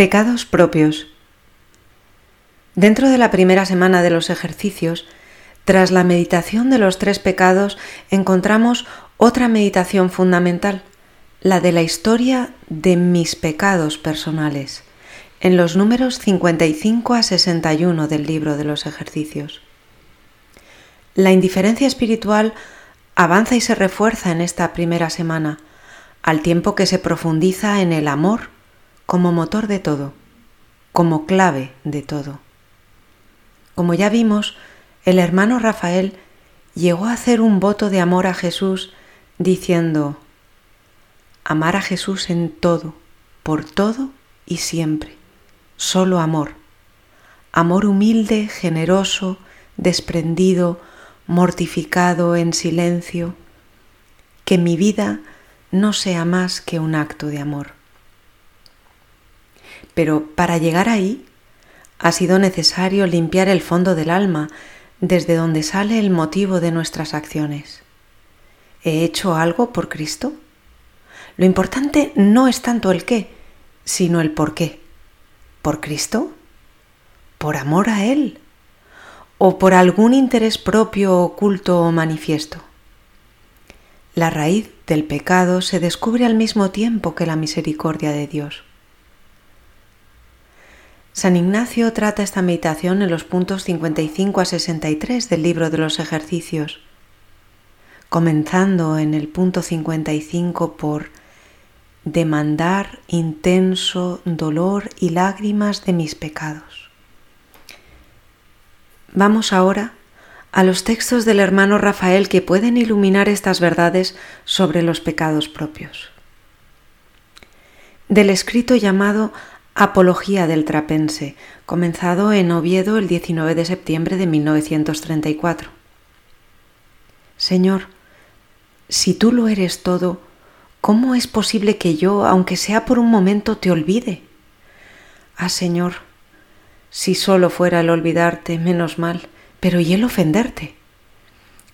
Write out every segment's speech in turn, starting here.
Pecados propios. Dentro de la primera semana de los ejercicios, tras la meditación de los tres pecados, encontramos otra meditación fundamental, la de la historia de mis pecados personales, en los números 55 a 61 del libro de los ejercicios. La indiferencia espiritual avanza y se refuerza en esta primera semana, al tiempo que se profundiza en el amor como motor de todo, como clave de todo. Como ya vimos, el hermano Rafael llegó a hacer un voto de amor a Jesús diciendo, amar a Jesús en todo, por todo y siempre, solo amor, amor humilde, generoso, desprendido, mortificado en silencio, que mi vida no sea más que un acto de amor. Pero para llegar ahí ha sido necesario limpiar el fondo del alma desde donde sale el motivo de nuestras acciones. ¿He hecho algo por Cristo? Lo importante no es tanto el qué, sino el por qué. ¿Por Cristo? ¿Por amor a Él? ¿O por algún interés propio, oculto o manifiesto? La raíz del pecado se descubre al mismo tiempo que la misericordia de Dios. San Ignacio trata esta meditación en los puntos 55 a 63 del libro de los ejercicios, comenzando en el punto 55 por demandar intenso dolor y lágrimas de mis pecados. Vamos ahora a los textos del hermano Rafael que pueden iluminar estas verdades sobre los pecados propios. Del escrito llamado Apología del Trapense, comenzado en Oviedo el 19 de septiembre de 1934. Señor, si tú lo eres todo, ¿cómo es posible que yo, aunque sea por un momento, te olvide? Ah, Señor, si solo fuera el olvidarte, menos mal, pero ¿y el ofenderte?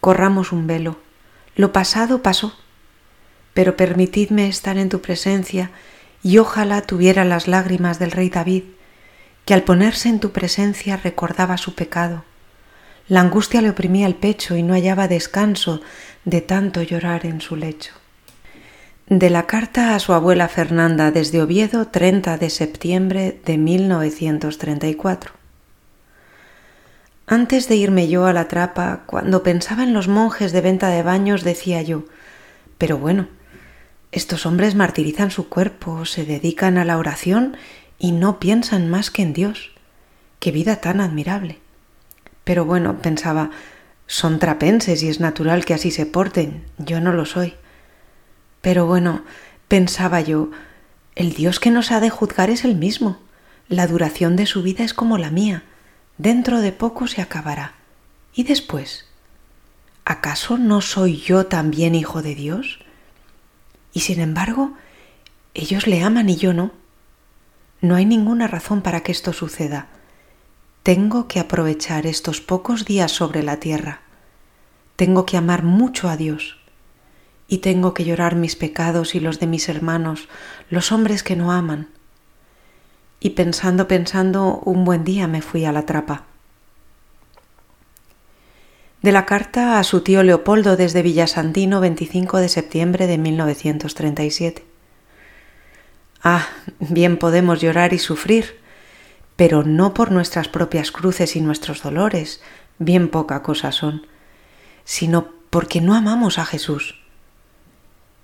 Corramos un velo. Lo pasado pasó, pero permitidme estar en tu presencia y ojalá tuviera las lágrimas del rey David, que al ponerse en tu presencia recordaba su pecado. La angustia le oprimía el pecho y no hallaba descanso de tanto llorar en su lecho. De la carta a su abuela Fernanda desde Oviedo, 30 de septiembre de 1934. Antes de irme yo a la trapa, cuando pensaba en los monjes de venta de baños, decía yo, pero bueno, estos hombres martirizan su cuerpo, se dedican a la oración y no piensan más que en Dios. Qué vida tan admirable. Pero bueno, pensaba, son trapenses y es natural que así se porten. Yo no lo soy. Pero bueno, pensaba yo, el Dios que nos ha de juzgar es el mismo. La duración de su vida es como la mía. Dentro de poco se acabará. ¿Y después? ¿Acaso no soy yo también hijo de Dios? Y sin embargo, ellos le aman y yo no. No hay ninguna razón para que esto suceda. Tengo que aprovechar estos pocos días sobre la tierra. Tengo que amar mucho a Dios. Y tengo que llorar mis pecados y los de mis hermanos, los hombres que no aman. Y pensando, pensando, un buen día me fui a la trapa de la carta a su tío Leopoldo desde Villasantino 25 de septiembre de 1937. Ah, bien podemos llorar y sufrir, pero no por nuestras propias cruces y nuestros dolores, bien poca cosa son, sino porque no amamos a Jesús.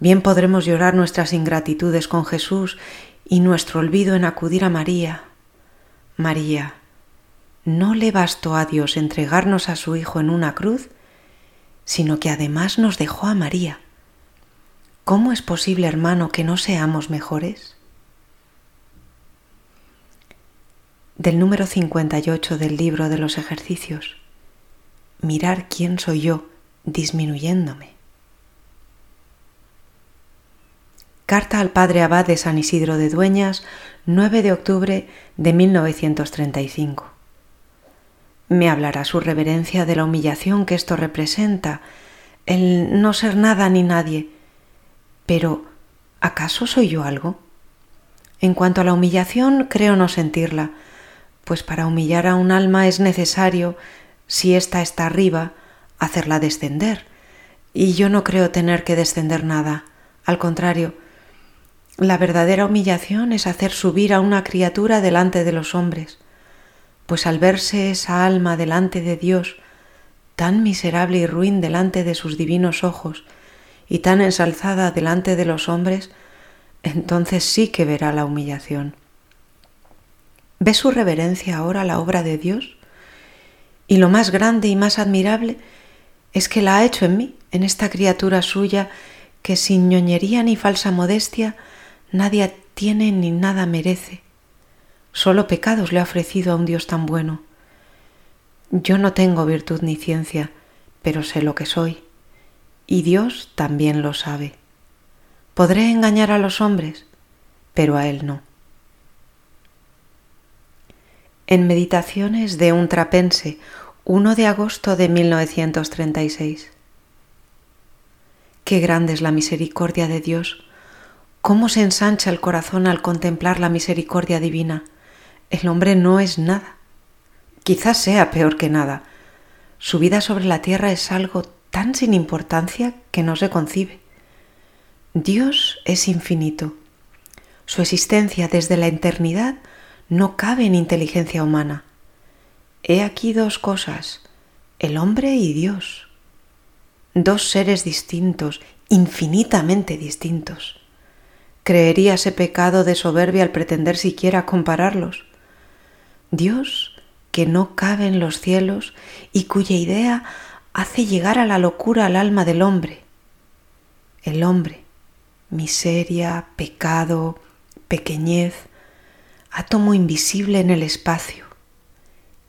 Bien podremos llorar nuestras ingratitudes con Jesús y nuestro olvido en acudir a María. María, no le bastó a Dios entregarnos a su Hijo en una cruz, sino que además nos dejó a María. ¿Cómo es posible, hermano, que no seamos mejores? Del número 58 del libro de los ejercicios. Mirar quién soy yo disminuyéndome. Carta al Padre Abad de San Isidro de Dueñas, 9 de octubre de 1935 me hablará su reverencia de la humillación que esto representa, el no ser nada ni nadie. Pero, ¿acaso soy yo algo? En cuanto a la humillación, creo no sentirla, pues para humillar a un alma es necesario, si ésta está arriba, hacerla descender. Y yo no creo tener que descender nada. Al contrario, la verdadera humillación es hacer subir a una criatura delante de los hombres, pues al verse esa alma delante de Dios, tan miserable y ruin delante de sus divinos ojos, y tan ensalzada delante de los hombres, entonces sí que verá la humillación. ¿Ve su reverencia ahora la obra de Dios? Y lo más grande y más admirable es que la ha hecho en mí, en esta criatura suya, que sin ñoñería ni falsa modestia nadie tiene ni nada merece. Solo pecados le ha ofrecido a un Dios tan bueno. Yo no tengo virtud ni ciencia, pero sé lo que soy, y Dios también lo sabe. Podré engañar a los hombres, pero a Él no. En Meditaciones de un trapense, 1 de agosto de 1936. Qué grande es la misericordia de Dios, cómo se ensancha el corazón al contemplar la misericordia divina. El hombre no es nada, quizás sea peor que nada. Su vida sobre la tierra es algo tan sin importancia que no se concibe. Dios es infinito. Su existencia desde la eternidad no cabe en inteligencia humana. He aquí dos cosas, el hombre y Dios. Dos seres distintos, infinitamente distintos. ¿Creeríase pecado de soberbia al pretender siquiera compararlos? Dios, que no cabe en los cielos y cuya idea hace llegar a la locura al alma del hombre. El hombre, miseria, pecado, pequeñez, átomo invisible en el espacio.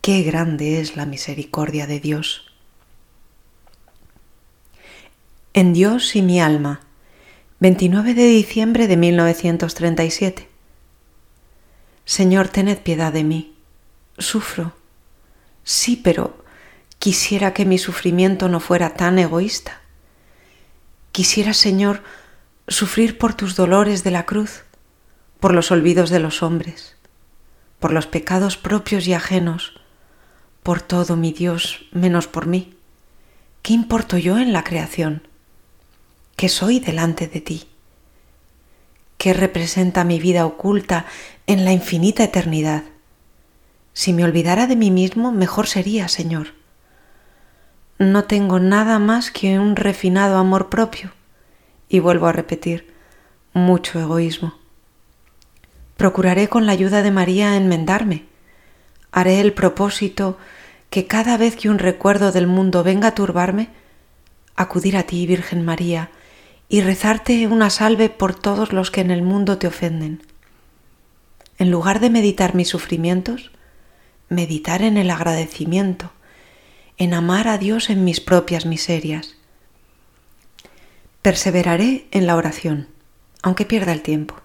Qué grande es la misericordia de Dios. En Dios y mi alma, 29 de diciembre de 1937. Señor, tened piedad de mí. Sufro. Sí, pero quisiera que mi sufrimiento no fuera tan egoísta. Quisiera, Señor, sufrir por tus dolores de la cruz, por los olvidos de los hombres, por los pecados propios y ajenos, por todo, mi Dios, menos por mí. ¿Qué importo yo en la creación? ¿Qué soy delante de ti? ¿Qué representa mi vida oculta en la infinita eternidad? Si me olvidara de mí mismo, mejor sería, Señor. No tengo nada más que un refinado amor propio y vuelvo a repetir, mucho egoísmo. Procuraré con la ayuda de María enmendarme. Haré el propósito que cada vez que un recuerdo del mundo venga a turbarme, acudir a ti, Virgen María, y rezarte una salve por todos los que en el mundo te ofenden. En lugar de meditar mis sufrimientos, meditar en el agradecimiento, en amar a Dios en mis propias miserias Perseveraré en la oración, aunque pierda el tiempo.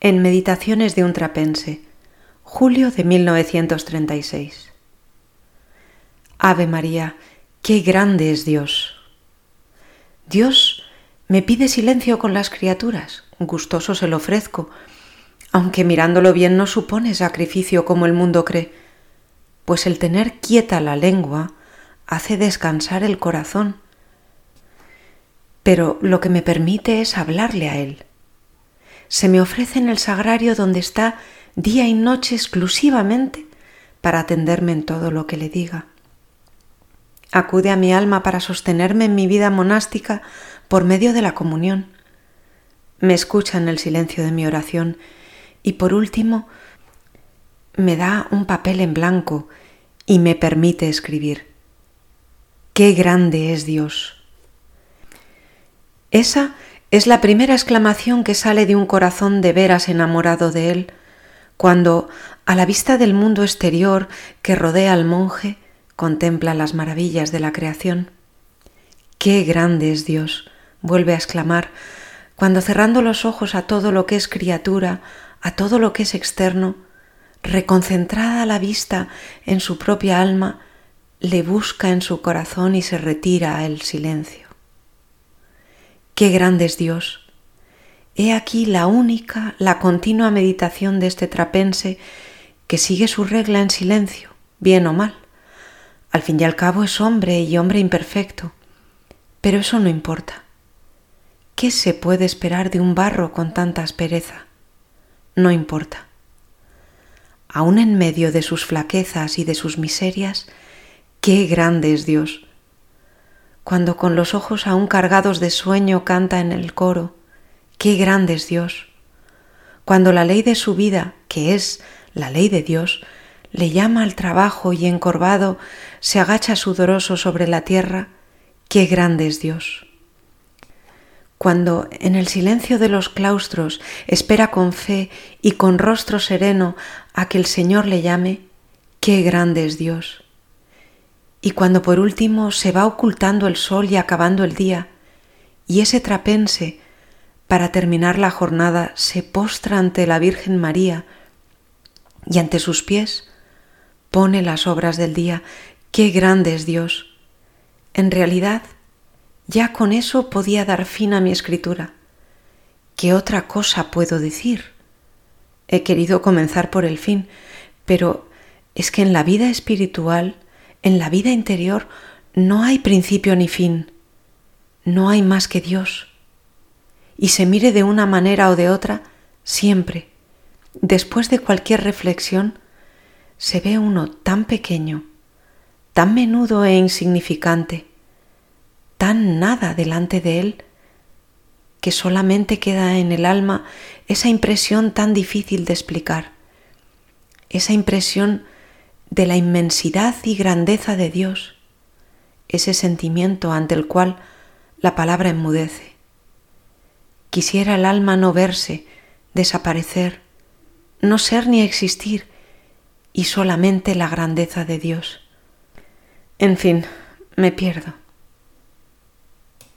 En Meditaciones de un trapense, julio de 1936. Ave María, qué grande es Dios. Dios me pide silencio con las criaturas, gustoso se lo ofrezco, aunque mirándolo bien no supone sacrificio como el mundo cree, pues el tener quieta la lengua hace descansar el corazón, pero lo que me permite es hablarle a Él. Se me ofrece en el sagrario donde está día y noche exclusivamente para atenderme en todo lo que le diga. Acude a mi alma para sostenerme en mi vida monástica por medio de la comunión. Me escucha en el silencio de mi oración y por último me da un papel en blanco y me permite escribir. Qué grande es Dios. Esa es la primera exclamación que sale de un corazón de veras enamorado de Él, cuando, a la vista del mundo exterior que rodea al monje, contempla las maravillas de la creación. Qué grande es Dios, vuelve a exclamar, cuando cerrando los ojos a todo lo que es criatura, a todo lo que es externo, reconcentrada la vista en su propia alma, le busca en su corazón y se retira el silencio. Qué grande es Dios, he aquí la única, la continua meditación de este trapense que sigue su regla en silencio, bien o mal. Al fin y al cabo es hombre y hombre imperfecto, pero eso no importa. ¿Qué se puede esperar de un barro con tanta aspereza? No importa. Aún en medio de sus flaquezas y de sus miserias, qué grande es Dios. Cuando con los ojos aún cargados de sueño canta en el coro, qué grande es Dios. Cuando la ley de su vida, que es la ley de Dios, le llama al trabajo y encorvado se agacha sudoroso sobre la tierra, qué grande es Dios. Cuando en el silencio de los claustros espera con fe y con rostro sereno a que el Señor le llame, qué grande es Dios. Y cuando por último se va ocultando el sol y acabando el día, y ese trapense, para terminar la jornada, se postra ante la Virgen María, y ante sus pies pone las obras del día. ¡Qué grande es Dios! En realidad, ya con eso podía dar fin a mi escritura. ¿Qué otra cosa puedo decir? He querido comenzar por el fin, pero es que en la vida espiritual, en la vida interior, no hay principio ni fin. No hay más que Dios. Y se mire de una manera o de otra, siempre después de cualquier reflexión, se ve uno tan pequeño, tan menudo e insignificante, tan nada delante de él, que solamente queda en el alma esa impresión tan difícil de explicar, esa impresión de la inmensidad y grandeza de Dios, ese sentimiento ante el cual la palabra enmudece. Quisiera el alma no verse, desaparecer, no ser ni existir, y solamente la grandeza de Dios. En fin, me pierdo.